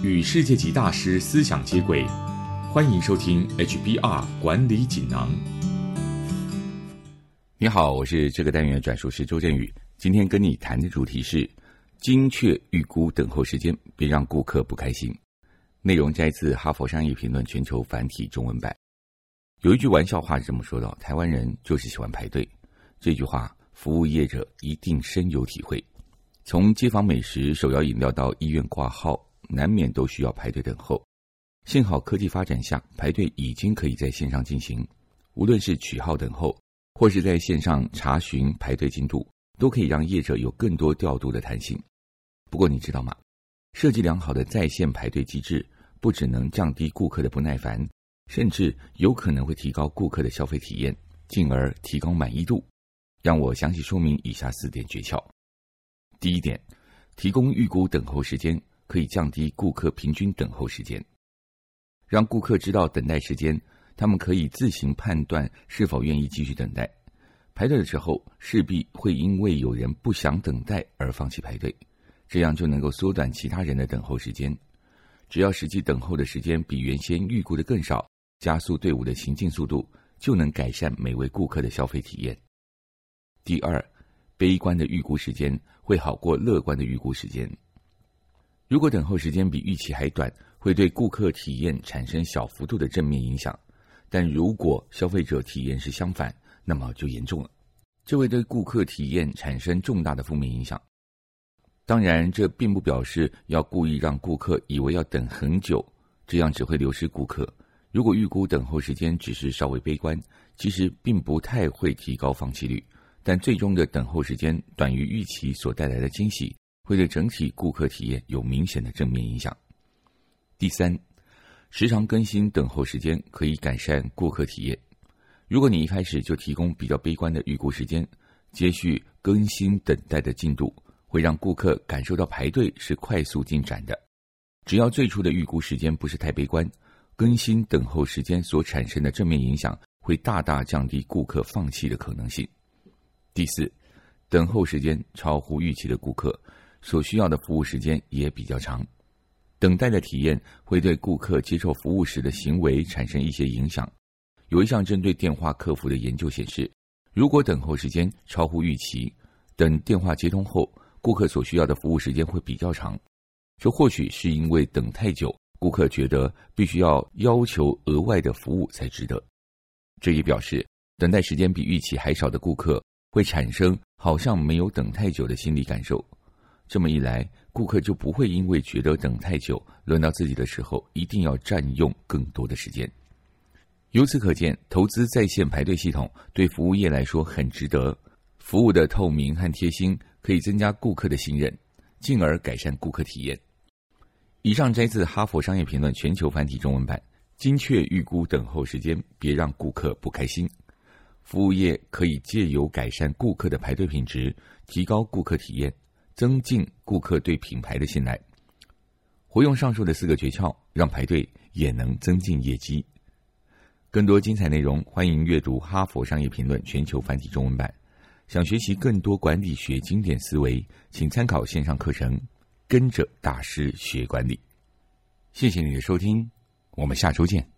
与世界级大师思想接轨，欢迎收听 HBR 管理锦囊。你好，我是这个单元转述师周振宇。今天跟你谈的主题是精确预估等候时间，别让顾客不开心。内容摘自《哈佛商业评论》全球繁体中文版。有一句玩笑话是这么说的：台湾人就是喜欢排队。这句话，服务业者一定深有体会。从街坊美食、手摇饮料到医院挂号，难免都需要排队等候。幸好科技发展下，排队已经可以在线上进行。无论是取号等候，或是在线上查询排队进度，都可以让业者有更多调度的弹性。不过你知道吗？设计良好的在线排队机制，不只能降低顾客的不耐烦，甚至有可能会提高顾客的消费体验，进而提高满意度。让我详细说明以下四点诀窍。第一点，提供预估等候时间可以降低顾客平均等候时间，让顾客知道等待时间，他们可以自行判断是否愿意继续等待。排队的时候势必会因为有人不想等待而放弃排队，这样就能够缩短其他人的等候时间。只要实际等候的时间比原先预估的更少，加速队伍的行进速度，就能改善每位顾客的消费体验。第二。悲观的预估时间会好过乐观的预估时间。如果等候时间比预期还短，会对顾客体验产生小幅度的正面影响；但如果消费者体验是相反，那么就严重了，这会对顾客体验产生重大的负面影响。当然，这并不表示要故意让顾客以为要等很久，这样只会流失顾客。如果预估等候时间只是稍微悲观，其实并不太会提高放弃率。但最终的等候时间短于预期所带来的惊喜，会对整体顾客体验有明显的正面影响。第三，时常更新等候时间可以改善顾客体验。如果你一开始就提供比较悲观的预估时间，接续更新等待的进度，会让顾客感受到排队是快速进展的。只要最初的预估时间不是太悲观，更新等候时间所产生的正面影响，会大大降低顾客放弃的可能性。第四，等候时间超乎预期的顾客，所需要的服务时间也比较长，等待的体验会对顾客接受服务时的行为产生一些影响。有一项针对电话客服的研究显示，如果等候时间超乎预期，等电话接通后，顾客所需要的服务时间会比较长。这或许是因为等太久，顾客觉得必须要要求额外的服务才值得。这也表示，等待时间比预期还少的顾客。会产生好像没有等太久的心理感受，这么一来，顾客就不会因为觉得等太久，轮到自己的时候一定要占用更多的时间。由此可见，投资在线排队系统对服务业来说很值得。服务的透明和贴心可以增加顾客的信任，进而改善顾客体验。以上摘自《哈佛商业评论》全球繁体中文版，精确预估等候时间，别让顾客不开心。服务业可以借由改善顾客的排队品质，提高顾客体验，增进顾客对品牌的信赖。活用上述的四个诀窍，让排队也能增进业绩。更多精彩内容，欢迎阅读《哈佛商业评论》全球繁体中文版。想学习更多管理学经典思维，请参考线上课程《跟着大师学管理》。谢谢你的收听，我们下周见。